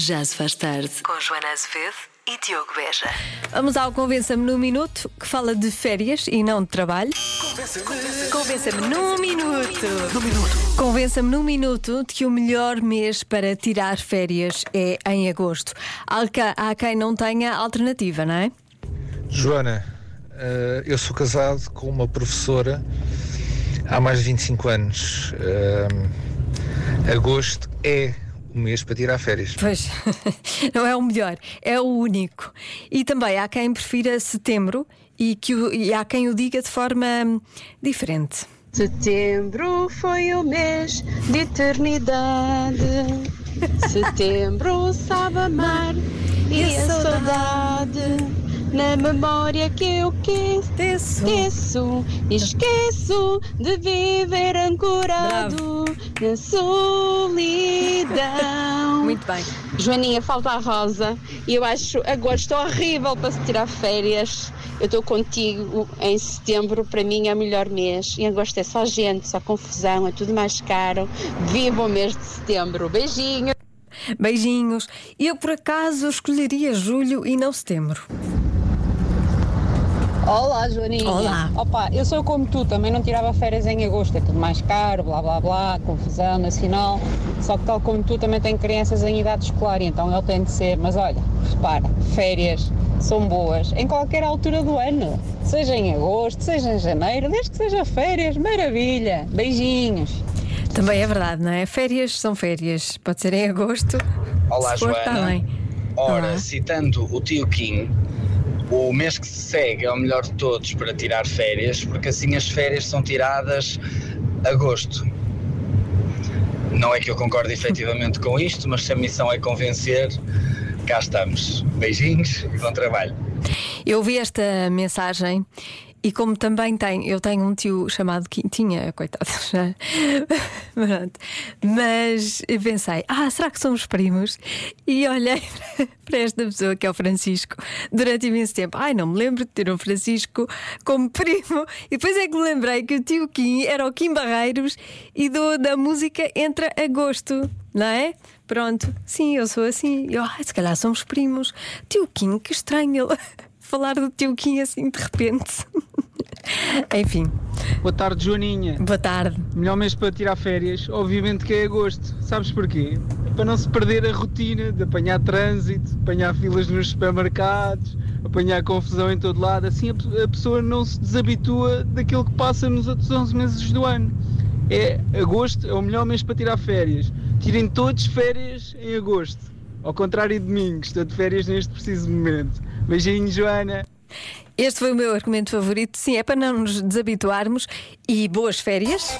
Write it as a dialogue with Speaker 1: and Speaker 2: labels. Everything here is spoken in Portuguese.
Speaker 1: Já se faz tarde. Com Joana Azevedo e Diogo Beja.
Speaker 2: Vamos ao Convença-me num Minuto, que fala de férias e não de trabalho. Convença-me num minuto. Convença-me num minuto de que o melhor mês para tirar férias é em agosto. Há quem não tenha alternativa, não é?
Speaker 3: Joana, eh, eu sou casado com uma professora há mais de 25 anos. Eh, agosto é o mês para tirar férias.
Speaker 2: Pois, não é o melhor, é o único. E também há quem prefira setembro e, que o- e há quem o diga de forma diferente.
Speaker 4: Setembro foi o mês de eternidade. Setembro sabe amar e a saudade. Memória que eu quis,
Speaker 2: Esqueço.
Speaker 4: esqueço, de viver ancorado na solidão.
Speaker 2: Muito bem.
Speaker 4: Joaninha, falta a rosa e eu acho agosto horrível para se tirar férias. Eu estou contigo em setembro, para mim é o melhor mês. Em agosto é só gente, só confusão, é tudo mais caro. Viva o mês de setembro. Beijinho.
Speaker 2: Beijinhos. Eu, por acaso, escolheria julho e não setembro.
Speaker 5: Olá, Joaninha.
Speaker 2: Olá.
Speaker 5: Opa, eu sou como tu, também não tirava férias em agosto, é tudo mais caro, blá blá blá, confusão nacional. Só que, tal como tu, também tenho crianças em idade escolar, e então ele tem de ser. Mas olha, repara, férias são boas em qualquer altura do ano, seja em agosto, seja em janeiro, desde que seja férias, maravilha. Beijinhos.
Speaker 2: Também é verdade, não é? Férias são férias. Pode ser em agosto.
Speaker 6: Olá,
Speaker 2: se for,
Speaker 6: Joana. Ora,
Speaker 2: Olá.
Speaker 6: citando o tio Kim, o mês que se segue é o melhor de todos para tirar férias, porque assim as férias são tiradas agosto. Não é que eu concorde efetivamente com isto, mas se a missão é convencer, cá estamos. Beijinhos e bom trabalho.
Speaker 2: Eu vi esta mensagem e como também tem, eu tenho um tio chamado Quintinha, coitado já. Mas pensei, ah, será que somos primos? E olhei para esta pessoa que é o Francisco durante imenso tempo. Ai, não me lembro de ter um Francisco como primo. E depois é que me lembrei que o tio Kim era o Kim Barreiros e do, da música Entra Agosto, não é? Pronto, sim, eu sou assim. Eu, ai, se calhar somos primos. Tio Kim, que estranho ele falar do tio Kim assim de repente. Enfim,
Speaker 7: Boa tarde, Joaninha.
Speaker 2: boa tarde.
Speaker 7: Melhor mês para tirar férias, obviamente que é agosto. Sabes porquê? Para não se perder a rotina de apanhar trânsito, apanhar filas nos supermercados, apanhar confusão em todo lado. Assim a a pessoa não se desabitua daquilo que passa nos outros 11 meses do ano. É agosto, é o melhor mês para tirar férias. Tirem todos férias em agosto. Ao contrário de mim, que estou de férias neste preciso momento. Beijinho, Joana.
Speaker 2: Este foi o meu argumento favorito. Sim, é para não nos desabituarmos. E boas férias.